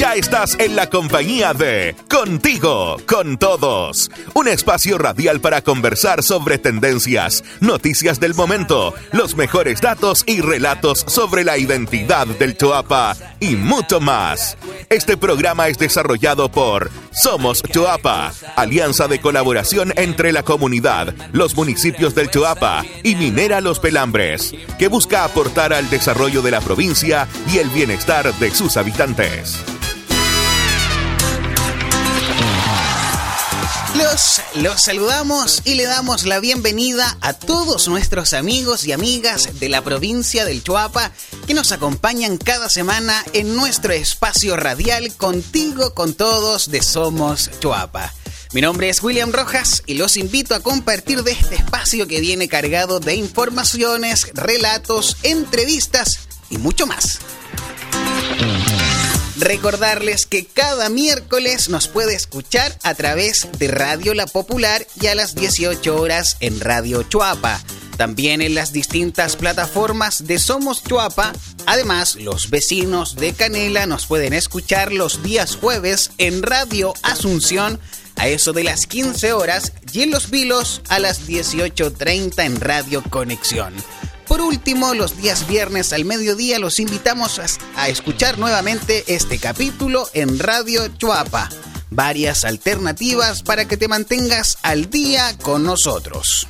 Ya estás en la compañía de Contigo, con todos. Un espacio radial para conversar sobre tendencias, noticias del momento, los mejores datos y relatos sobre la identidad del Choapa y mucho más. Este programa es desarrollado por Somos Choapa, alianza de colaboración entre la comunidad, los municipios del Choapa y Minera Los Pelambres, que busca aportar al desarrollo de la provincia y el bienestar de sus habitantes. Los, saludamos y le damos la bienvenida a todos nuestros amigos y amigas de la provincia del Chuapa que nos acompañan cada semana en nuestro espacio radial Contigo con Todos de Somos Chuapa. Mi nombre es William Rojas y los invito a compartir de este espacio que viene cargado de informaciones, relatos, entrevistas y mucho más. Recordarles que cada miércoles nos puede escuchar a través de Radio La Popular y a las 18 horas en Radio Chuapa. También en las distintas plataformas de Somos Chuapa. Además, los vecinos de Canela nos pueden escuchar los días jueves en Radio Asunción a eso de las 15 horas y en Los Vilos a las 18.30 en Radio Conexión. Por último, los días viernes al mediodía los invitamos a, escuchar nuevamente este capítulo en Radio Chuapa. Varias alternativas para que te mantengas al día con nosotros.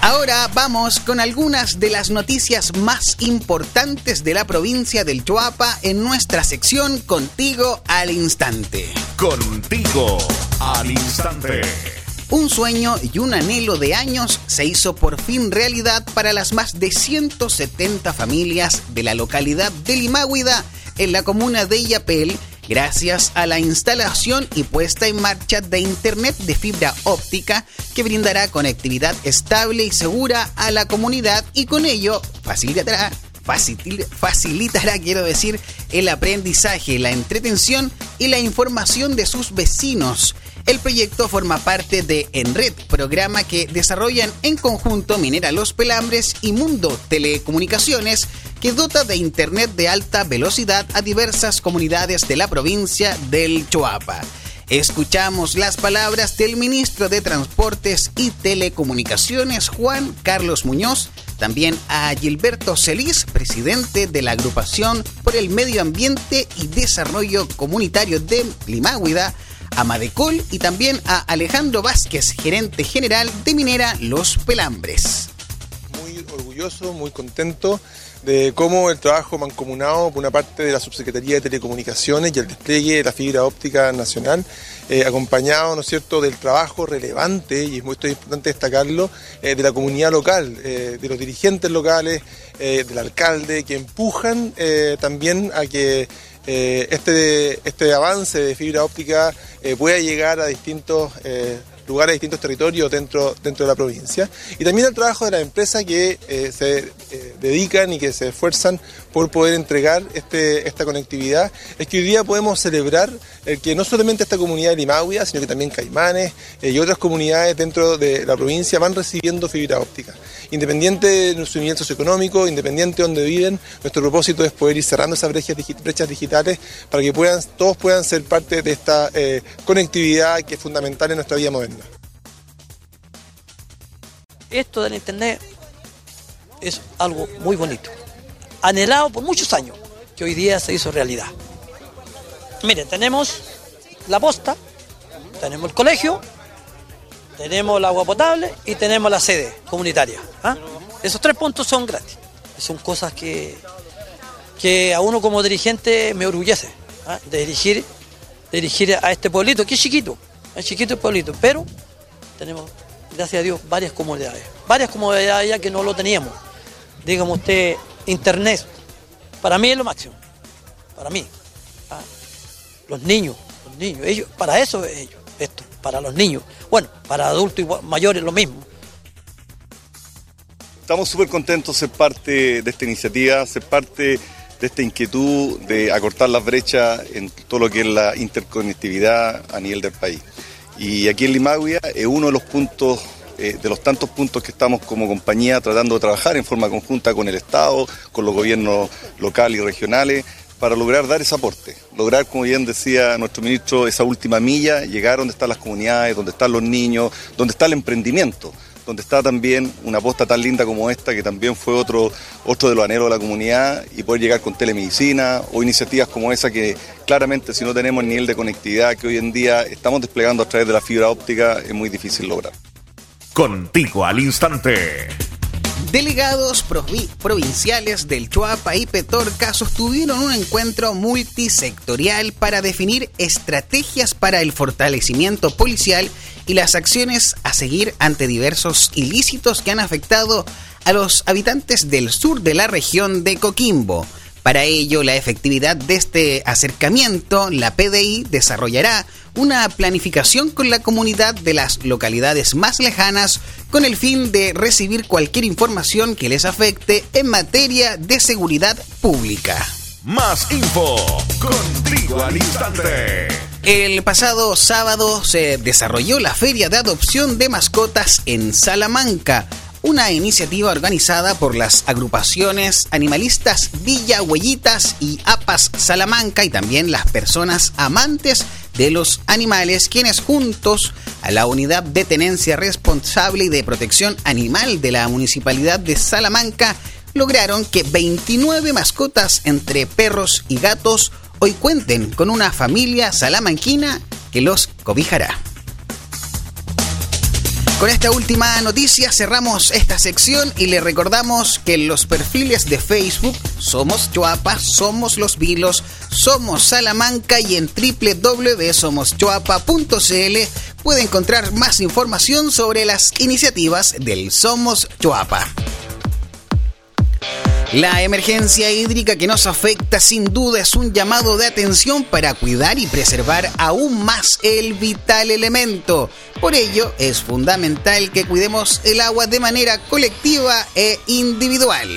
Ahora vamos con algunas de las noticias más importantes de la provincia del Chuapa en nuestra sección Contigo al Instante. Contigo al Instante. Un sueño y un anhelo de años se hizo por fin realidad para las más de 170 familias de la localidad de Limáhuida, en la comuna de Illapel, gracias a la instalación y puesta en marcha de Internet de fibra óptica que brindará conectividad estable y segura a la comunidad y con ello facilitará facilitará, quiero decir, el aprendizaje, la entretención y la información de sus vecinos el proyecto forma parte de Enred, programa que desarrollan en conjunto Minera Los Pelambres y Mundo Telecomunicaciones, que dota de Internet de alta velocidad a diversas comunidades de la provincia del Choapa. Escuchamos las palabras del ministro de Transportes y Telecomunicaciones, Juan Carlos Muñoz, también a Gilberto Celis, presidente de la agrupación por el medio ambiente y desarrollo comunitario de Limáhuida, a Madecol y también a Alejandro Vázquez, gerente general de Minera Los Pelambres. Muy orgulloso, muy contento de cómo el trabajo mancomunado por una parte de la Subsecretaría de Telecomunicaciones y el despliegue de la fibra óptica nacional, eh, acompañado, ¿no es cierto?, del trabajo relevante, y es muy importante destacarlo, eh, de la comunidad local, eh, de los dirigentes locales, del alcalde, que empujan también a que este, este avance de fibra óptica pueda llegar a distintos lugares, distintos territorios dentro, dentro de la provincia. Y también el trabajo de las empresas que eh, se eh, dedican y que se esfuerzan por poder entregar este, esta conectividad. Es que hoy día podemos celebrar el que no solamente esta comunidad de Limauia, sino que también Caimanes eh, y otras comunidades dentro de la provincia van recibiendo fibra óptica. Independiente de su nivel socioeconómico, independiente de donde viven, nuestro propósito es poder ir cerrando esas brechas, digitales para que puedan, todos puedan ser parte de esta conectividad que es fundamental en nuestra vida moderna esto del Internet es algo muy bonito, anhelado por muchos años, que hoy día se hizo realidad. Miren, tenemos la posta, tenemos el colegio, tenemos el agua potable y tenemos la sede comunitaria. ¿ah? Esos tres puntos son gratis. Son cosas que, que a uno como dirigente me orgullece ¿ah? de dirigir, dirigir a este pueblito, que es chiquito, es chiquito el pueblito, pero tenemos gracias a Dios, varias comunidades. Varias comunidades ya que no lo teníamos. Dígame usted, internet, para mí es lo máximo. Para mí. Ah, los niños, los niños, ellos, para eso es ellos, esto, para los niños. Bueno, para adultos y mayores lo mismo. Estamos súper contentos de ser parte de esta iniciativa, ser parte de esta inquietud de acortar las brechas en todo lo que es la interconectividad a nivel del país. Y aquí en Limagüia es uno de los puntos, eh, de los tantos puntos que estamos como compañía tratando de trabajar en forma conjunta con el Estado, con los gobiernos locales y regionales, para lograr dar ese aporte, lograr, como bien decía nuestro ministro, esa última milla, llegar donde están las comunidades, donde están los niños, donde está el emprendimiento, donde está también una aposta tan linda como esta, que también fue otro, otro de los anhelos de la comunidad, y poder llegar con telemedicina o iniciativas como esa que claramente si no tenemos el nivel de conectividad que hoy en día estamos desplegando a través de la fibra óptica, es muy difícil lograr. Contigo al instante. Delegados provinciales del Chuapa y Petorca sostuvieron un encuentro multisectorial para definir estrategias para el fortalecimiento policial y las acciones a seguir ante diversos ilícitos que han afectado a los habitantes del sur de la región de Coquimbo. Para ello, la efectividad de este acercamiento, la PDI desarrollará una planificación con la comunidad de las localidades más lejanas con el fin de recibir cualquier información que les afecte en materia de seguridad pública. Más info contigo al instante. El pasado sábado se desarrolló la Feria de Adopción de Mascotas en Salamanca una iniciativa organizada por las agrupaciones animalistas Villa Huellitas y APAS Salamanca y también las personas amantes de los animales, quienes juntos a la Unidad de Tenencia Responsable y de Protección Animal de la Municipalidad de Salamanca lograron que 29 mascotas entre perros y gatos hoy cuenten con una familia salamanquina que los cobijará. Con esta última noticia cerramos esta sección y le recordamos que en los perfiles de Facebook Somos Choapa, Somos Los Vilos, Somos Salamanca y en www.somoschoapa.cl puede encontrar más información sobre las iniciativas del Somos Choapa. La emergencia hídrica que nos afecta sin duda es un llamado de atención para cuidar y preservar aún más el vital elemento. Por ello, es fundamental que cuidemos el agua de manera colectiva e individual.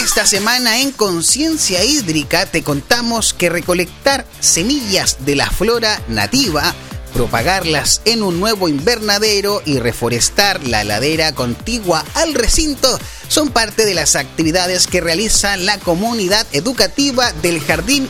Esta semana en Conciencia Hídrica te contamos que recolectar semillas de la flora nativa propagarlas en un nuevo invernadero y reforestar la ladera contigua al recinto son parte de las actividades que realiza la comunidad educativa del Jardín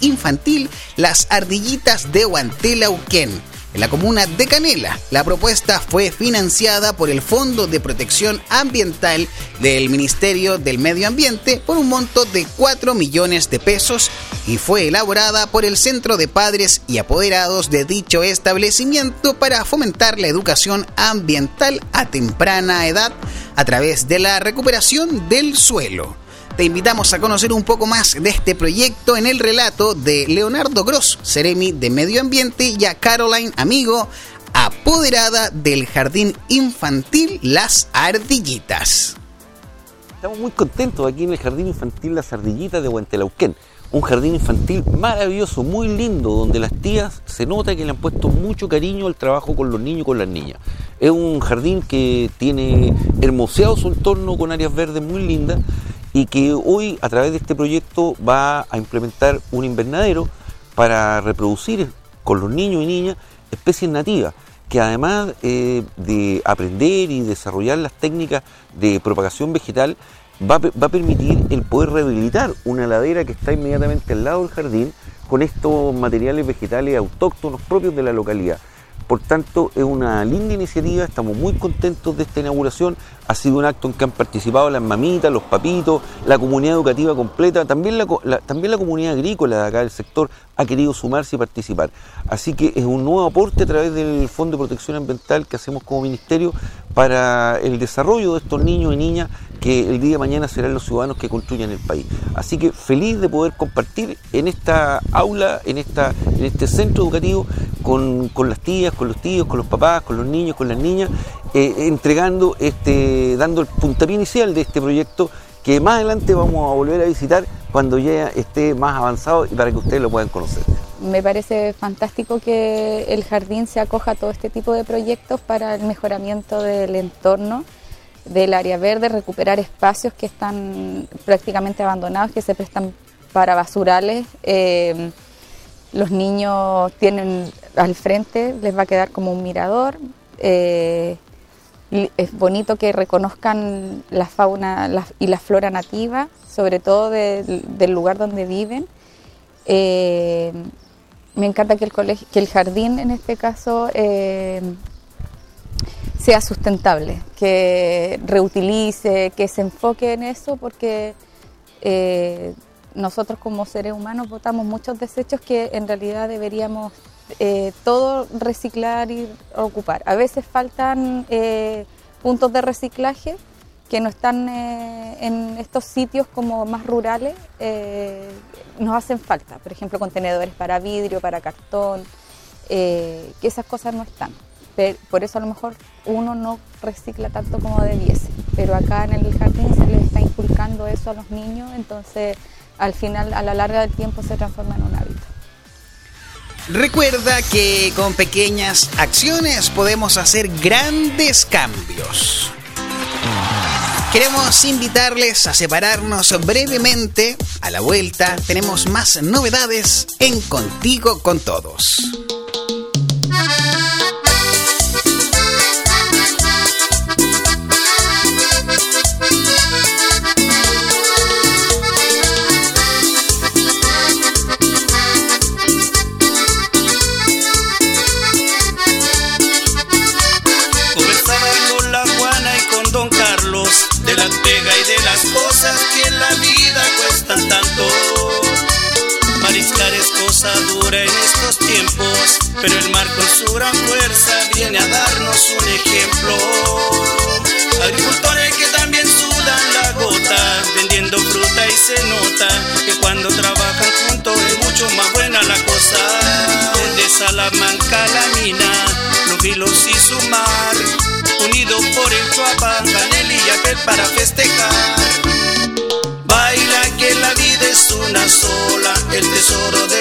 Infantil Las Ardillitas de Huantelauquén en la comuna de Canela. La propuesta fue financiada por el Fondo de Protección Ambiental del Ministerio del Medio Ambiente por un monto de 4 millones de pesos y fue elaborada por el Centro de Padres y Apoderados de dicho establecimiento para fomentar la educación ambiental a temprana edad a través de la recuperación del suelo te invitamos a conocer un poco más de este proyecto en el relato de Leonardo Gross, Ceremi de Medio Ambiente, y a Caroline Amigo, apoderada del Jardín Infantil Las Ardillitas. Estamos muy contentos aquí en el Jardín Infantil Las Ardillitas de Huentelauquén. Un jardín infantil maravilloso, muy lindo, donde las tías se nota que le han puesto mucho cariño al trabajo con los niños y con las niñas. Es un jardín que tiene hermoseado su entorno con áreas verdes muy lindas y que hoy a través de este proyecto va a implementar un invernadero para reproducir con los niños y niñas especies nativas que además eh, de aprender y desarrollar las técnicas de propagación vegetal, va, a permitir el poder rehabilitar una ladera que está inmediatamente al lado del jardín con estos materiales vegetales autóctonos propios de la localidad. Por tanto, es una linda iniciativa, estamos muy contentos de esta inauguración. Ha sido un acto en que han participado las mamitas, los papitos, la comunidad educativa completa, también la, también la comunidad agrícola de acá del sector ha querido sumarse y participar. Así que es un nuevo aporte a través del Fondo de Protección Ambiental que hacemos como ministerio para el desarrollo de estos niños y niñas que el día de mañana serán los ciudadanos que construyan el país. Así que feliz de poder compartir en esta aula, en, esta, en este centro educativo, con, las tías, con los tíos, con los papás, con los niños, con las niñas, eh, entregando, este, dando el puntapié inicial de este proyecto que más adelante vamos a volver a visitar cuando ya esté más avanzado y para que ustedes lo puedan conocer. Me parece fantástico que el jardín se acoja a todo este tipo de proyectos para el mejoramiento del entorno, del área verde, recuperar espacios que están prácticamente abandonados, que se prestan para basurales. Eh, los niños tienen al frente, les va a quedar como un mirador. Eh, es bonito que reconozcan la fauna y la flora nativa, sobre todo del lugar donde viven. Eh, me encanta que el, colegio, que el jardín en este caso eh, sea sustentable, que reutilice, que se enfoque en eso, porque eh, nosotros como seres humanos botamos muchos desechos que en realidad deberíamos eh, todo reciclar y ocupar. A veces faltan eh, puntos de reciclaje que no están eh, en estos sitios como más rurales, nos hacen falta. Por ejemplo, contenedores para vidrio, para cartón, que esas cosas no están. por eso a lo mejor uno no recicla tanto como debiese. Pero acá en el jardín se les está inculcando eso a los niños, entonces al final, a la larga del tiempo, se transforma en un. Recuerda que con pequeñas acciones podemos hacer grandes cambios. Queremos invitarles a separarnos brevemente. A la vuelta tenemos más novedades en Contigo con Todos. Cosa dura en estos tiempos, pero el mar con su gran fuerza viene a darnos un ejemplo. Agricultores que también sudan la gota, vendiendo fruta y se nota que cuando trabajan juntos es mucho más buena la cosa. Desde Salamanca la mina, los vilos y su mar unidos por el Chuapa, Canel y Yapel para festejar. Baila que la vida es una sola, el tesoro del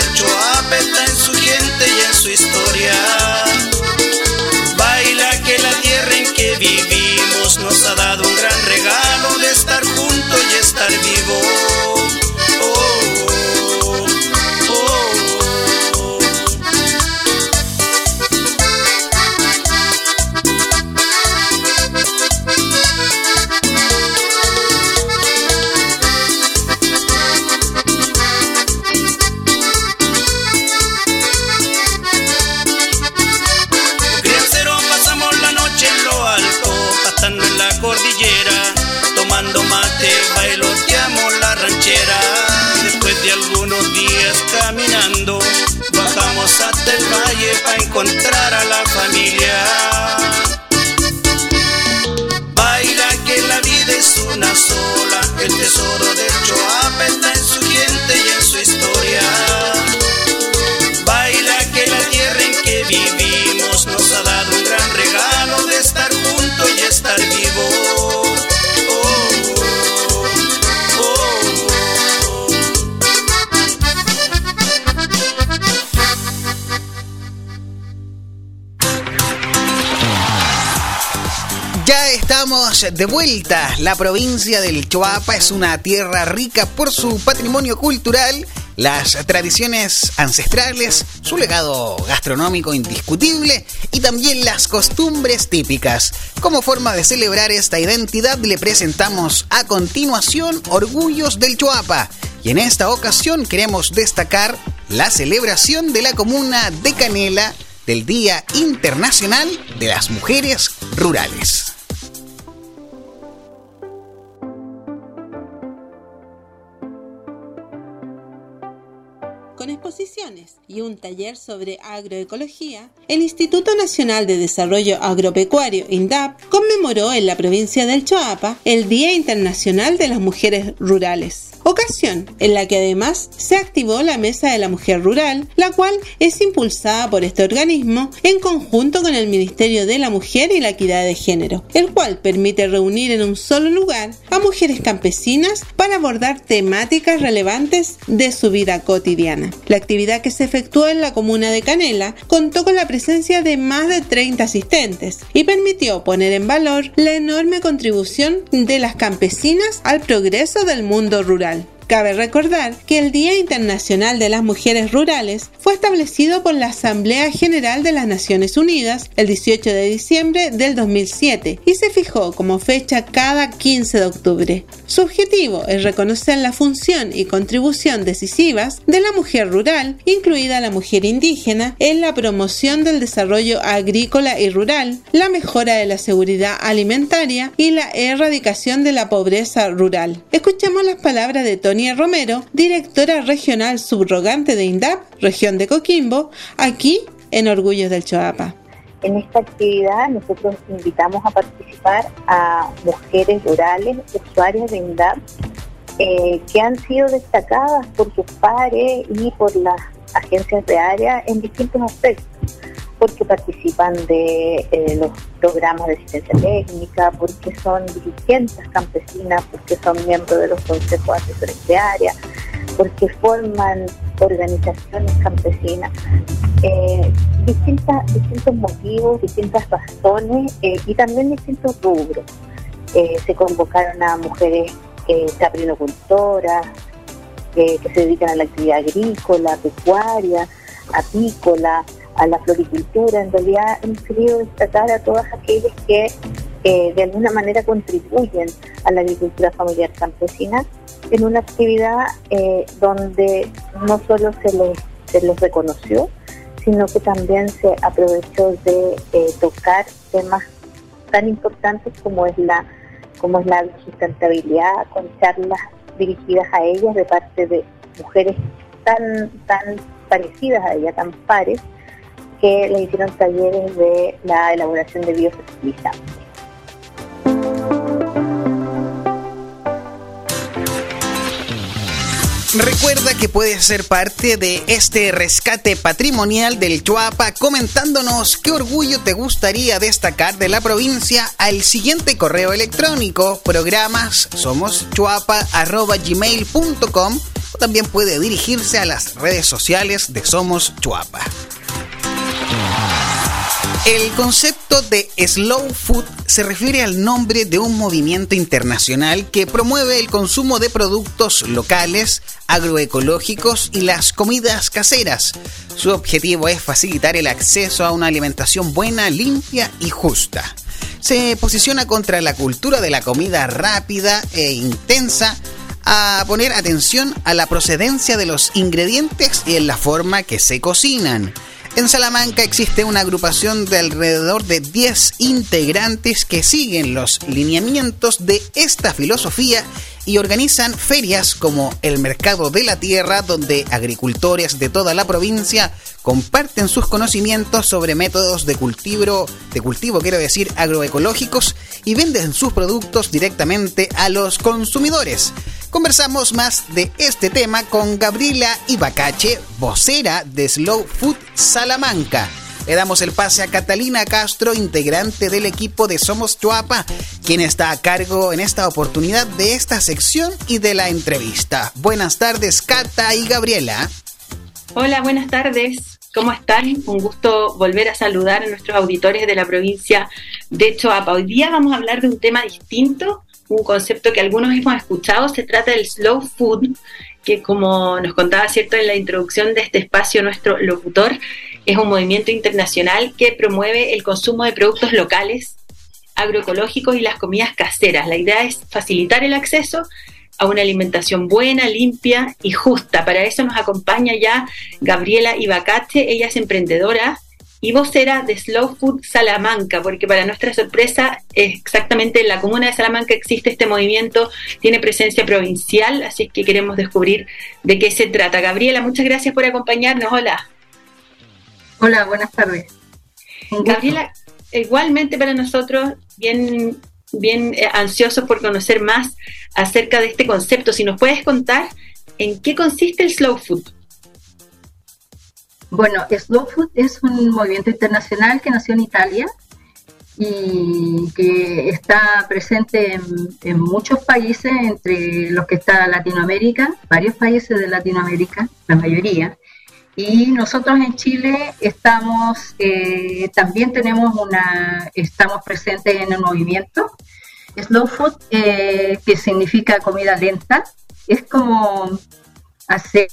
estamos de vuelta. La provincia del Choapa es una tierra rica por su patrimonio cultural, las tradiciones ancestrales, su legado gastronómico indiscutible y también las costumbres típicas. Como forma de celebrar esta identidad le presentamos a continuación Orgullos del Choapa. Y en esta ocasión queremos destacar la celebración de la comuna de Canela del Día Internacional de las Mujeres Rurales. Y un taller sobre agroecología, el Instituto Nacional de Desarrollo Agropecuario, INDAP, conmemoró en la provincia del Choapa el Día Internacional de las Mujeres Rurales ocasión en la que además se activó la Mesa de la Mujer Rural, la cual es impulsada por este organismo en conjunto con el Ministerio de la Mujer y la Equidad de Género, el cual permite reunir en un solo lugar a mujeres campesinas para abordar temáticas relevantes de su vida cotidiana. La actividad que se efectuó en la comuna de Canela contó con la presencia de más de 30 asistentes y permitió poner en valor la enorme contribución de las campesinas al progreso del mundo rural. Cabe recordar que el Día Internacional de las Mujeres Rurales fue establecido por la Asamblea General de las Naciones Unidas el 18 de diciembre del 2007 y se fijó como fecha cada 15 de octubre. Su objetivo es reconocer la función y contribución decisivas de la mujer rural, incluida la mujer indígena, en la promoción del desarrollo agrícola y rural, la mejora de la seguridad alimentaria y la erradicación de la pobreza rural. Escuchemos las palabras de Romero, directora regional subrogante de INDAP, región de Coquimbo, aquí en Orgullos del Choapa. En esta actividad nosotros invitamos a participar a mujeres rurales, usuarias de INDAP, eh, que han sido destacadas por sus pares y por las agencias de área en distintos aspectos, porque participan de eh, los programas de asistencia técnica, porque son dirigentes campesinas, porque son miembros de los consejos asesores de área, porque forman organizaciones campesinas. Eh, distintos motivos, distintas razones eh, y también distintos rubros. se convocaron a mujeres caprinocultoras, que se dedican a la actividad agrícola, pecuaria, apícola, a la floricultura. En realidad hemos querido destacar a todas aquellas que de alguna manera contribuyen a la agricultura familiar campesina en una actividad eh, donde no solo se les, se les reconoció, sino que también se aprovechó de eh, tocar temas tan importantes como es la como es la sustentabilidad, con charlas dirigidas a ellas de parte de mujeres tan, tan parecidas a ella, tan pares, que le hicieron talleres de la elaboración de biofertilizantes. Recuerda que puedes ser parte de este rescate patrimonial del Chuapa comentándonos qué orgullo te gustaría destacar de la provincia al siguiente correo electrónico programas somoschuapa.gmail.com o también puede dirigirse a las redes sociales de Somos Chuapa. El concepto de slow food se refiere al nombre de un movimiento internacional que promueve el consumo de productos locales, agroecológicos y las comidas caseras. Su objetivo es facilitar el acceso a una alimentación buena, limpia y justa. Se posiciona contra la cultura de la comida rápida e intensa, a poner atención a la procedencia de los ingredientes y en la forma que se cocinan. En Salamanca existe una agrupación de alrededor de 10 integrantes que siguen los lineamientos de esta filosofía y organizan ferias como el Mercado de la Tierra, donde agricultores de toda la provincia comparten sus conocimientos sobre métodos de cultivo, de cultivo quiero decir agroecológicos, y venden sus productos directamente a los consumidores. Conversamos más de este tema con Gabriela Ibacache, vocera de Slow Food Salamanca. Le damos el pase a Catalina Castro, integrante del equipo de Somos Chuapa, quien está a cargo en esta oportunidad de esta sección y de la entrevista. Buenas tardes, Cata y Gabriela. Hola, buenas tardes. ¿Cómo están? Un gusto volver a saludar a nuestros auditores de la provincia de Choapa. Hoy día vamos a hablar de un tema distinto un concepto que algunos hemos escuchado, se trata del slow food, que como nos contaba cierto en la introducción de este espacio nuestro locutor, es un movimiento internacional que promueve el consumo de productos locales, agroecológicos y las comidas caseras. La idea es facilitar el acceso a una alimentación buena, limpia y justa. Para eso nos acompaña ya Gabriela Ibacache, ella es emprendedora y vocera de Slow Food Salamanca, porque para nuestra sorpresa, exactamente en la comuna de Salamanca existe este movimiento, tiene presencia provincial, así es que queremos descubrir de qué se trata. Gabriela, muchas gracias por acompañarnos. Hola. Hola, buenas tardes. Gabriela, igualmente para nosotros, bien, bien eh, ansiosos por conocer más acerca de este concepto. Si nos puedes contar en qué consiste el Slow Food. Bueno, Slow Food es un movimiento internacional que nació en Italia y que está presente en, muchos países, entre los que está Latinoamérica, varios países de Latinoamérica, la mayoría. Y nosotros en Chile estamos, eh, también tenemos una, estamos presentes en el movimiento Slow Food, eh, que significa comida lenta, es como hacer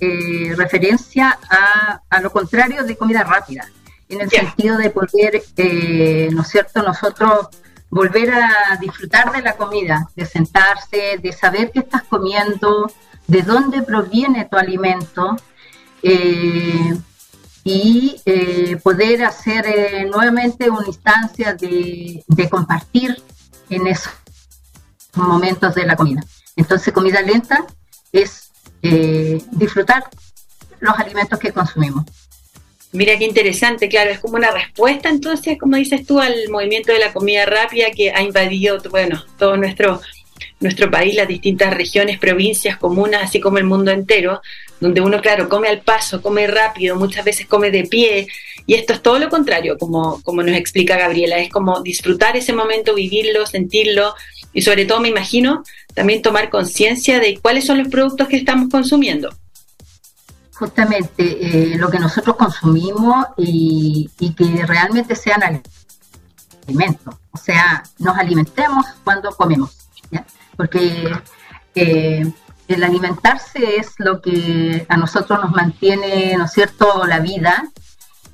eh, referencia a, a, lo contrario de comida rápida, en el sentido de poder, eh, ¿no es cierto?, nosotros volver a disfrutar de la comida, de sentarse, de saber qué estás comiendo, de dónde proviene tu alimento eh, y eh, poder hacer eh, nuevamente una instancia de, de, compartir en esos momentos de la comida. Entonces, comida lenta es disfrutar los alimentos que consumimos. Mira qué interesante, claro, es como una respuesta entonces, como dices tú, al movimiento de la comida rápida que ha invadido, bueno, todo nuestro, nuestro país, las distintas regiones, provincias, comunas, así como el mundo entero, donde uno, claro, come al paso, come rápido, muchas veces come de pie, y esto es todo lo contrario, como, como nos explica Gabriela, es como disfrutar ese momento, vivirlo, sentirlo, y sobre todo me imagino también tomar conciencia de cuáles son los productos que estamos consumiendo justamente eh, lo que nosotros consumimos y, que realmente sean alimentos. O sea, nos alimentemos cuando comemos. Porque eh, el alimentarse es lo que a nosotros nos mantiene, ¿no es cierto?, la vida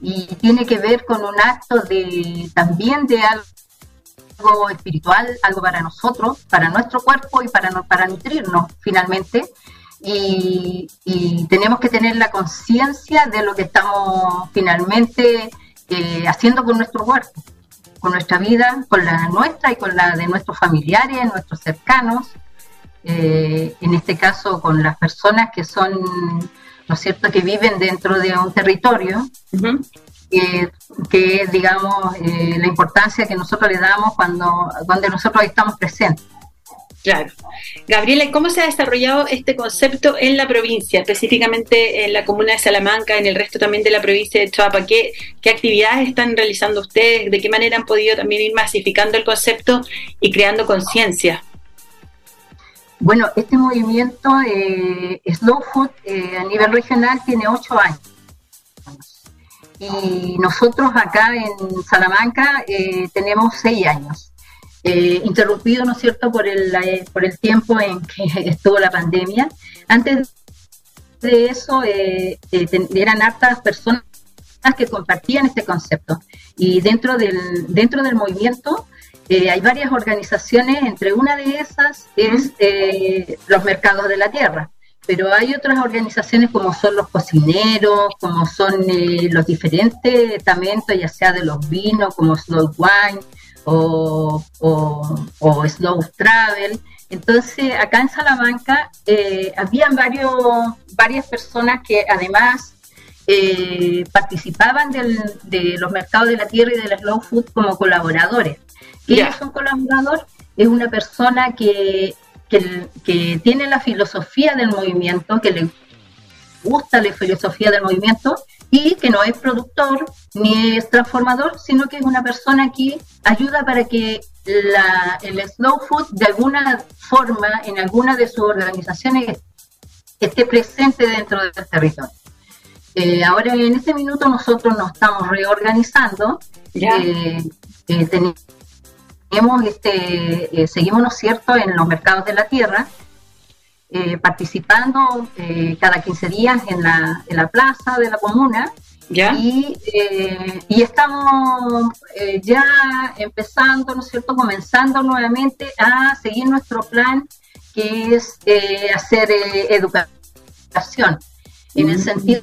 y tiene que ver con un acto de también de algo espiritual, algo para nosotros, para nuestro cuerpo y para, para nutrirnos finalmente y, tenemos que tener la conciencia de lo que estamos finalmente eh, haciendo con nuestro cuerpo, con nuestra vida, con la nuestra y con la de nuestros familiares, nuestros cercanos, eh, en este caso con las personas que son, ¿no es cierto?, que viven dentro de un territorio. Que es, digamos, eh, la importancia que nosotros le damos cuando donde nosotros estamos presentes. Claro. Gabriela, ¿cómo se ha desarrollado este concepto en la provincia, específicamente en la comuna de Salamanca, en el resto también de la provincia de Choapa? ¿Qué, actividades están realizando ustedes? ¿De qué manera han podido también ir masificando el concepto y creando conciencia? Bueno, este movimiento eh, Slow Food eh, a nivel regional tiene ocho años. Y nosotros acá en Salamanca eh, tenemos seis años. Eh, interrumpido, ¿no cierto?, por el, por el tiempo en que estuvo la pandemia. Antes de eso, eh, eh, eran hartas personas que compartían este concepto. Y dentro del, dentro del movimiento hay varias organizaciones, entre una de esas es los mercados de la tierra. Pero hay otras organizaciones como son los cocineros, como son los diferentes estamentos, ya sea de los vinos, como Slow Wine, o, Slow Travel. Entonces, acá en Salamanca eh, habían varios, varias personas que además eh, participaban de los mercados de la tierra y del slow food como colaboradores. ¿Qué es un colaborador? Es una persona que, que, que, tiene la filosofía del movimiento, que le gusta la filosofía del movimiento y que no es productor ni es transformador, sino que es una persona que ayuda para que la, el slow food de alguna forma en alguna de sus organizaciones esté presente dentro del territorio. Eh, ahora en este minuto nosotros nos estamos reorganizando. Eh, eh, tenemos este, seguimos, ¿no es cierto?, en los mercados de la tierra, participando cada 15 días en la, en la plaza de la comuna y, eh, y, estamos eh, ya empezando, ¿no es cierto?, comenzando nuevamente a seguir nuestro plan, que es eh, hacer educación, en el mm. sentido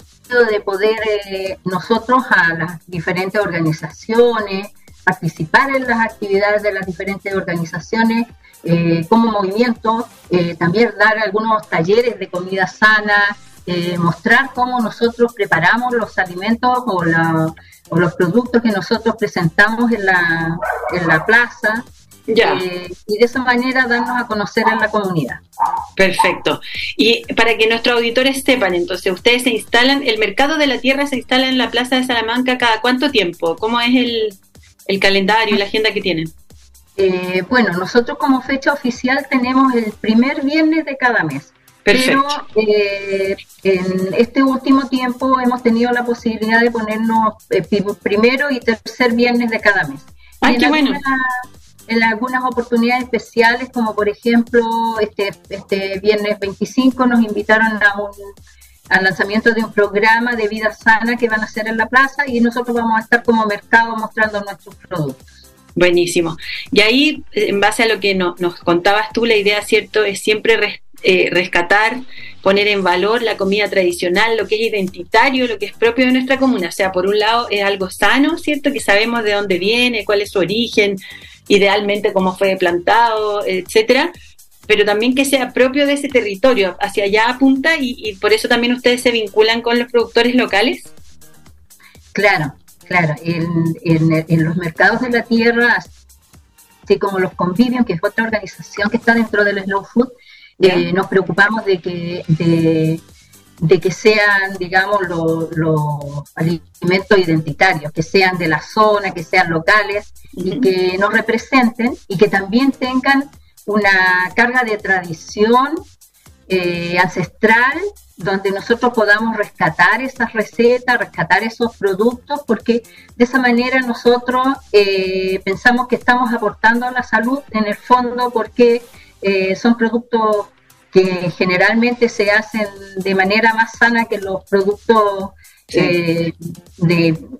de poder nosotros a las diferentes organizaciones, participar en las actividades de las diferentes organizaciones como movimiento, también dar algunos talleres de comida sana, eh, mostrar cómo nosotros preparamos los alimentos o, los productos que nosotros presentamos en la, en la plaza. Eh, y de esa manera darnos a conocer en la comunidad. Perfecto. Y para que nuestros auditores sepan, entonces, ustedes se instalan, el mercado de la tierra se instala en la Plaza de Salamanca cada cuánto tiempo? ¿Cómo es el, el calendario y la agenda que tienen? Eh, bueno, nosotros como fecha oficial tenemos el primer viernes de cada mes. Pero eh, en este último tiempo hemos tenido la posibilidad de ponernos eh, primero y tercer viernes de cada mes. ¡Ay, qué bueno! en algunas oportunidades especiales, como por ejemplo este, este viernes 25 nos invitaron a un, al lanzamiento de un programa de vida sana que van a hacer en la plaza y nosotros vamos a estar como mercado mostrando nuestros productos. Buenísimo. Y ahí, en base a lo que nos contabas tú, la idea, ¿cierto?, es siempre eh, rescatar, poner en valor la comida tradicional, lo que es identitario, lo que es propio de nuestra comuna. O sea, por un lado es algo sano, ¿cierto?, que sabemos de dónde viene, cuál es su origen, idealmente cómo fue plantado, etcétera, pero también que sea propio de ese territorio, hacia allá apunta y, y por eso también ustedes se vinculan con los productores locales. Claro, Claro, en, los mercados de la tierra, así como los Convivium, que es otra organización que está dentro del Slow Food, eh, nos preocupamos de que, de, que sean, digamos, los alimentos identitarios, que sean de la zona, que sean locales y que nos representen y que también tengan una carga de tradición eh, ancestral donde nosotros podamos rescatar esas recetas, rescatar esos productos, porque de esa manera nosotros eh, pensamos que estamos aportando a la salud en el fondo porque eh, son productos que generalmente se hacen de manera más sana que los productos de,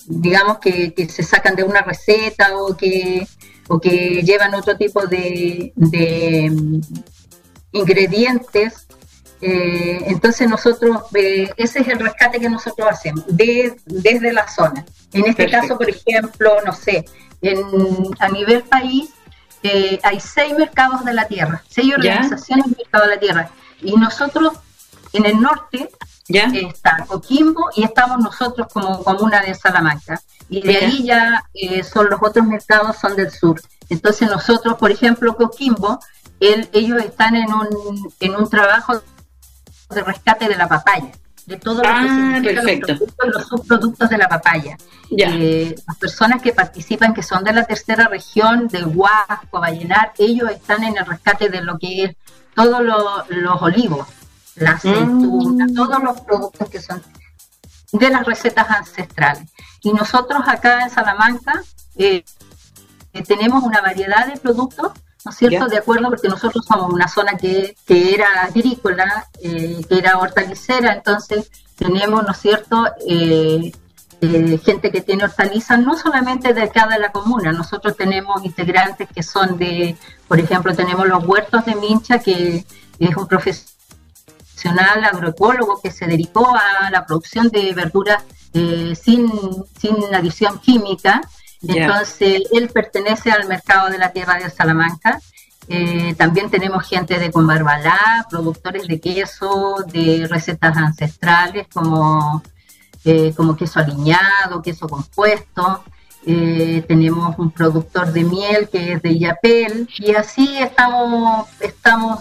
digamos que, se sacan de una receta o que o que llevan otro tipo de, de mm, ingredientes eh, entonces nosotros, eh, ese es el rescate que nosotros hacemos desde la zona. En este caso, por ejemplo, no sé, a nivel país eh, hay seis mercados de la tierra, seis organizaciones de mercado de la tierra. Y nosotros en el norte ¿Ya? está Coquimbo y estamos nosotros como comuna de Salamanca. Y de ahí ya son los otros mercados, son del sur. Entonces nosotros, por ejemplo, Coquimbo, ellos están en un, en un trabajo de rescate de la papaya, de todo lo que ah, los, subproductos de la papaya. Eh, las personas que participan, que son de la tercera región, de Huasco, Vallenar, ellos están en el rescate de lo que es todos los olivos, la mm. aceituna, todos los productos que son de las recetas ancestrales. Y nosotros acá en Salamanca eh, tenemos una variedad de productos ¿no es cierto? De acuerdo, porque nosotros somos una zona que, que era agrícola, eh, que era hortalicera, entonces tenemos, ¿no es cierto?, eh, eh, gente que tiene hortalizas, no solamente de acá de la comuna, nosotros tenemos integrantes que son de, por ejemplo, tenemos los huertos de Mincha, que es un profesional agroecólogo que se dedicó a la producción de verduras sin, sin adición química, entonces, él pertenece al mercado de la tierra de Salamanca. Eh, también tenemos gente de Conbarbalá, productores de queso, de recetas ancestrales como, eh, como queso aliñado, queso compuesto. Eh, tenemos un productor de miel que es de Yapel y así estamos, estamos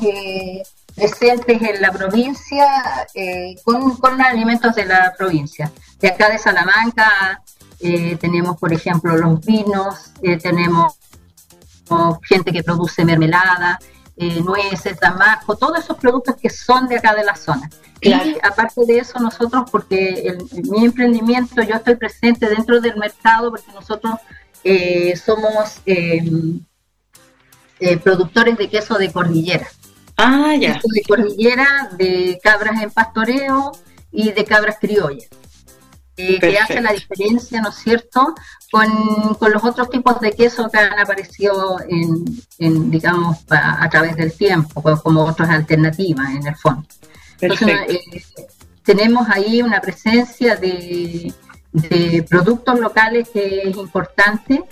presentes en la provincia con, con alimentos de la provincia. De acá de Salamanca eh, tenemos, por ejemplo, los vinos, eh, tenemos gente que produce mermelada, eh, nueces, damasco, todos esos productos que son de acá de la zona. Y aparte de eso, nosotros, porque en mi emprendimiento, yo estoy presente dentro del mercado, porque nosotros somos productores de queso de cordillera. Ah, ya. De cordillera, de cabras en pastoreo y de cabras criollas. Eh, que hace la diferencia, ¿no es cierto?, con, con, los otros tipos de queso que han aparecido en, digamos, a, través del tiempo, pues, como otras alternativas en el fondo. Entonces, eh, tenemos ahí una presencia de, de, productos locales que es importante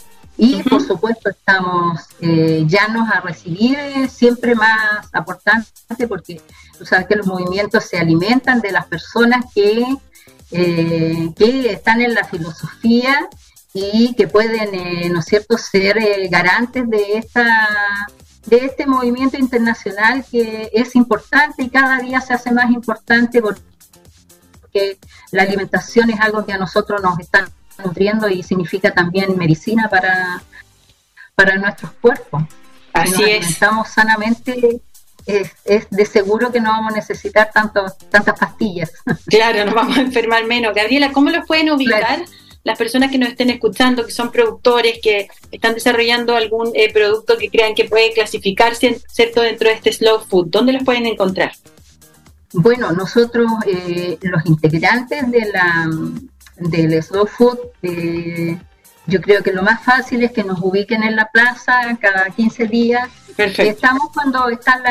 y, por supuesto, estamos eh, llanos a recibir siempre más aportantes porque tú sabes que los movimientos se alimentan de las personas que eh, que están en la filosofía y que pueden, eh, ¿no es cierto?, ser eh, garantes de esta de este movimiento internacional que es importante y cada día se hace más importante porque la alimentación es algo que a nosotros nos está nutriendo y significa también medicina para, para nuestros cuerpos. Así es. Estamos sanamente es, de seguro que no vamos a necesitar tanto, tantas pastillas. Claro, nos vamos a enfermar menos. Gabriela, ¿cómo los pueden ubicar las personas que nos estén escuchando, que son productores, que están desarrollando algún eh, producto que crean que puede clasificarse ¿cierto? dentro de este slow food? ¿Dónde los pueden encontrar? Bueno, nosotros, eh, los integrantes de la, del slow food, eh, yo creo que lo más fácil es que nos ubiquen en la plaza cada 15 días. Perfecto. Estamos cuando están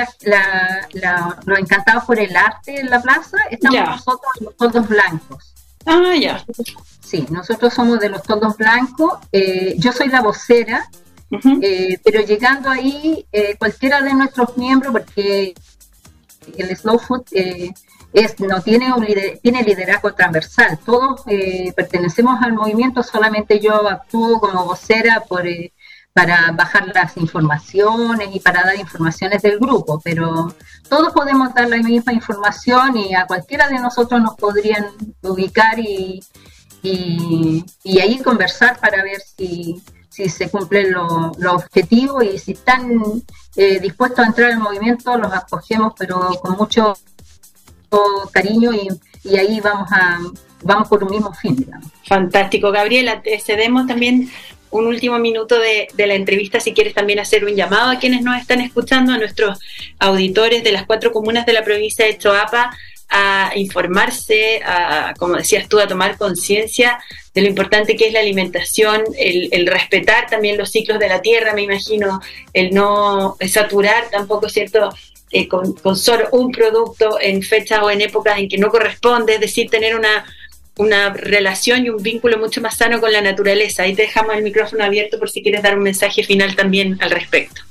los encantados por el arte en la plaza, estamos nosotros los toldos blancos. Ah, ya. Sí, nosotros somos de los toldos blancos. Eh, yo soy la vocera, eh, pero llegando ahí, eh, cualquiera de nuestros miembros, porque el Slow Food es, no tiene, un tiene liderazgo transversal. Todos eh, pertenecemos al movimiento, solamente yo actúo como vocera por, eh, para bajar las informaciones y para dar informaciones del grupo, pero todos podemos dar la misma información y a cualquiera de nosotros nos podrían ubicar y, y, ahí conversar para ver si, si se cumplen los objetivos y si están eh, dispuestos a entrar al movimiento, los acogemos, pero con mucho cariño y, y, ahí vamos a vamos por un mismo fin. Fantástico, Gabriela, te cedemos también un último minuto de, de, la entrevista si quieres también hacer un llamado a quienes nos están escuchando, a nuestros auditores de las cuatro comunas de la provincia de Choapa, a informarse, a, como decías tú, a tomar conciencia de lo importante que es la alimentación, el, el, respetar también los ciclos de la tierra, me imagino, el no saturar tampoco, ¿cierto?, eh, con, solo un producto en fecha o en épocas en que no corresponde, es decir, tener una, una relación y un vínculo mucho más sano con la naturaleza. Ahí te dejamos el micrófono abierto por si quieres dar un mensaje final también al respecto.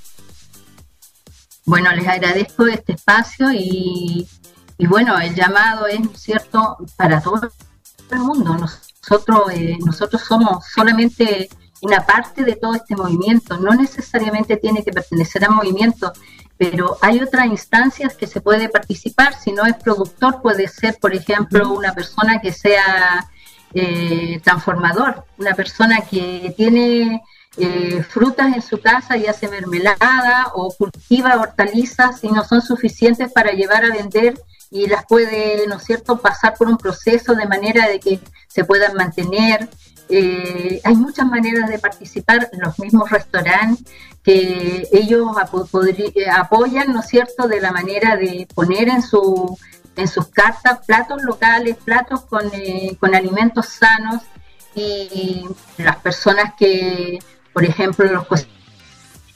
Bueno, les agradezco este espacio y, y bueno, el llamado es cierto para todo el mundo. Nosotros, eh, nosotros somos solamente una parte de todo este movimiento, no necesariamente tiene que pertenecer al movimiento, pero hay otras instancias que se puede participar, si no es productor puede ser, por ejemplo, una persona que sea eh, transformador, una persona que tiene eh, frutas en su casa y hace mermelada o cultiva hortalizas y no son suficientes para llevar a vender y las puede, ¿no es cierto?, pasar por un proceso de manera de que se puedan mantener. Eh, hay muchas maneras de participar, los mismos restaurantes que ellos eh, apoyan, ¿no es cierto?, de la manera de poner en, su, en sus cartas platos locales, platos con, eh, con alimentos sanos y las personas que, por ejemplo, los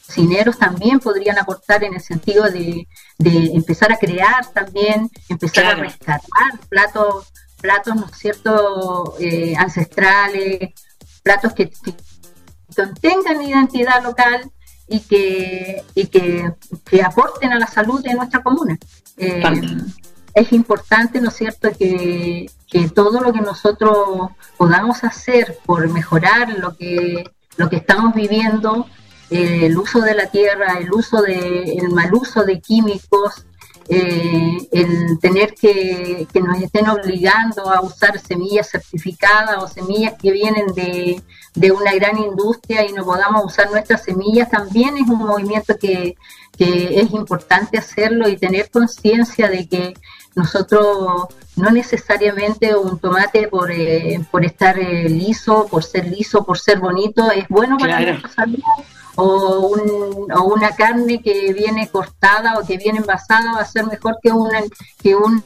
cocineros también podrían aportar en el sentido de, de empezar a crear también, empezar a rescatar platos, platos, ¿no es cierto?, eh, ancestrales, platos que, que contengan identidad local y que, y que, aporten a la salud de nuestra comuna. Eh, es importante, ¿no es cierto?, que, que, todo lo que nosotros podamos hacer por mejorar lo que, lo que estamos viviendo, eh, el uso de la tierra, el uso de, el mal uso de químicos, eh, el tener que, que nos estén obligando a usar semillas certificadas o semillas que vienen de, de una gran industria y no podamos usar nuestras semillas, también es un movimiento que, es importante hacerlo y tener conciencia de que nosotros no necesariamente un tomate por, eh, por estar eh, liso, por ser liso, por ser bonito, es bueno para nuestra salud. O, un, o, una carne que viene cortada o que viene envasada va a ser mejor que una que un,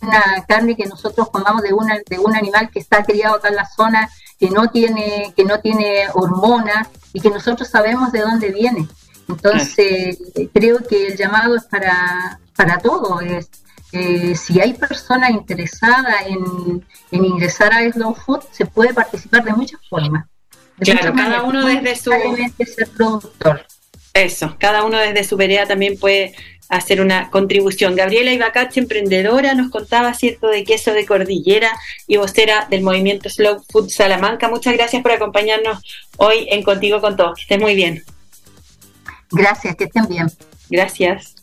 una carne que nosotros comamos de una de un animal que está criado acá en la zona que no tiene, que no tiene hormonas y que nosotros sabemos de dónde viene. Entonces, creo que el llamado es para, para todo. Es, eh, si hay personas interesadas en, ingresar a Slow Food, se puede participar de muchas formas. Claro, cada uno desde su... Ser productor. Eso, cada uno desde su vereda también puede hacer una contribución. Gabriela Ibacach, emprendedora, nos contaba, ¿cierto?, de queso de cordillera y vocera del movimiento Slow Food Salamanca. Muchas gracias por acompañarnos hoy en Contigo con Todos. Que estén muy bien. Gracias, que estén bien. Gracias.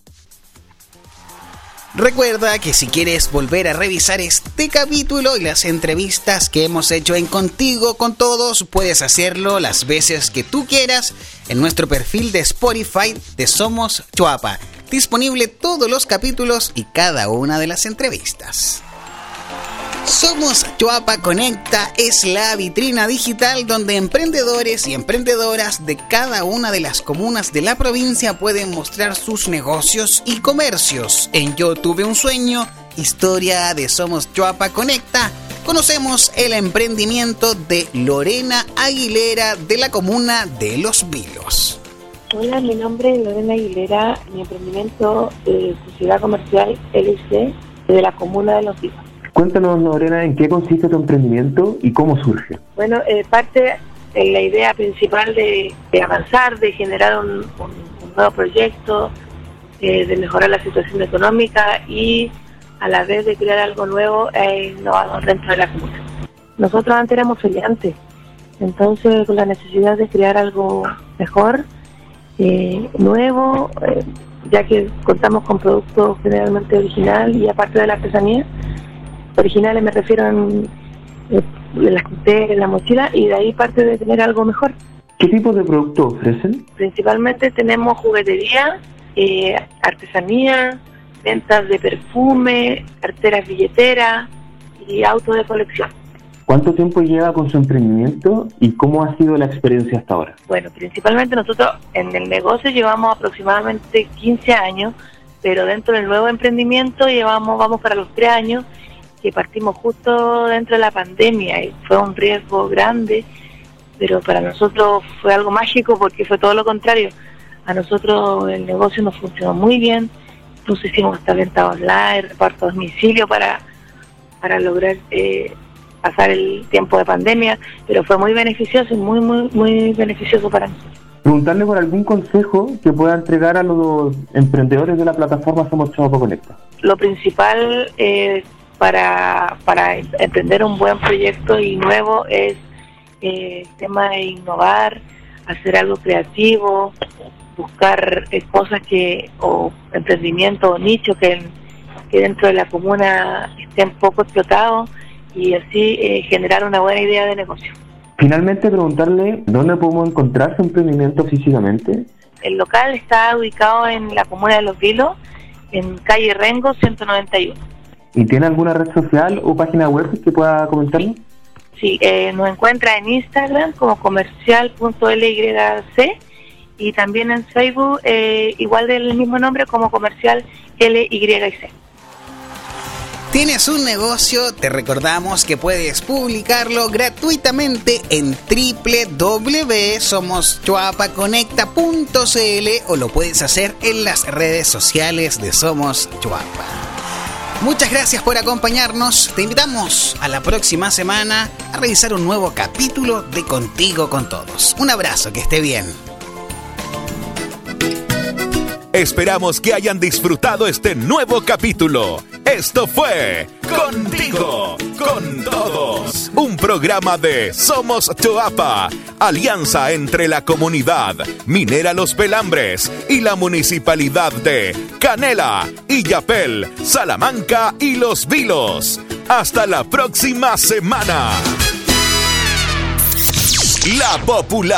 Recuerda que si quieres volver a revisar este capítulo y las entrevistas que hemos hecho en Contigo con Todos, puedes hacerlo las veces que tú quieras en nuestro perfil de Spotify de Somos Chuapa disponible todos los capítulos y cada una de las entrevistas. Somos Chuapa Conecta es la vitrina digital donde emprendedores y emprendedoras de cada una de las comunas de la provincia pueden mostrar sus negocios y comercios. En Yo tuve un sueño, historia de Somos Chuapa Conecta, conocemos el emprendimiento de Lorena Aguilera de la comuna de Los Vilos. Hola, mi nombre es Lorena Aguilera, mi emprendimiento de Sociedad Comercial LC de la comuna de Los Vilos. Cuéntanos, Lorena, en qué consiste tu emprendimiento y cómo surge. Bueno, eh, parte de la idea principal de, avanzar, de generar un, nuevo proyecto, eh, de mejorar la situación económica y a la vez de crear algo nuevo e innovador dentro de la comuna. Nosotros antes éramos feriantes, entonces con la necesidad de crear algo mejor, eh, nuevo, ya que contamos con productos generalmente original y aparte de la artesanía, originales me refiero en, eh, las en la mochila y de ahí parte de tener algo mejor. ¿Qué tipo de productos ofrecen? Principalmente tenemos juguetería, eh, artesanía, ventas de perfume, carteras billeteras y autos de colección. ¿Cuánto tiempo lleva con su emprendimiento y cómo ha sido la experiencia hasta ahora? Bueno, principalmente nosotros en el negocio llevamos aproximadamente 15 años, pero dentro del nuevo emprendimiento llevamos vamos para los 3 años que partimos justo dentro de la pandemia y fue un riesgo grande, pero para nosotros fue algo mágico porque fue todo lo contrario. A nosotros el negocio nos funcionó muy bien, nos hicimos hasta venta online, reparto a domicilio para, para lograr eh, pasar el tiempo de pandemia, pero fue muy beneficioso y muy, muy, muy beneficioso para nosotros. Preguntarle por algún consejo que pueda entregar a los emprendedores de la plataforma Somos Chavo Conecta. Lo principal es para, para emprender un buen proyecto y nuevo es eh, el tema de innovar, hacer algo creativo, buscar eh, cosas que, o emprendimiento o nicho que, que dentro de la comuna estén poco explotados y así eh, generar una buena idea de negocio. Finalmente, preguntarle dónde podemos encontrar su emprendimiento físicamente. El local está ubicado en la comuna de Los Vilos, en calle Rengo 191. ¿Y tiene alguna red social o página web que pueda comentarnos? Sí, eh, nos encuentra en Instagram como comercial.lyc y también en Facebook eh, igual del mismo nombre como comercial LYC. ¿Tienes un negocio? Te recordamos que puedes publicarlo gratuitamente en www.somoschuapaconecta.cl o lo puedes hacer en las redes sociales de Somos Chuapa. Muchas gracias por acompañarnos. Te invitamos a la próxima semana a revisar un nuevo capítulo de Contigo con Todos. Un abrazo, que esté bien. Esperamos que hayan disfrutado este nuevo capítulo. Esto fue Contigo, con todos. Un programa de Somos Choapa, alianza entre la comunidad Minera Los Pelambres y la municipalidad de Canela, Illapel, Salamanca y Los Vilos. Hasta la próxima semana. La popular.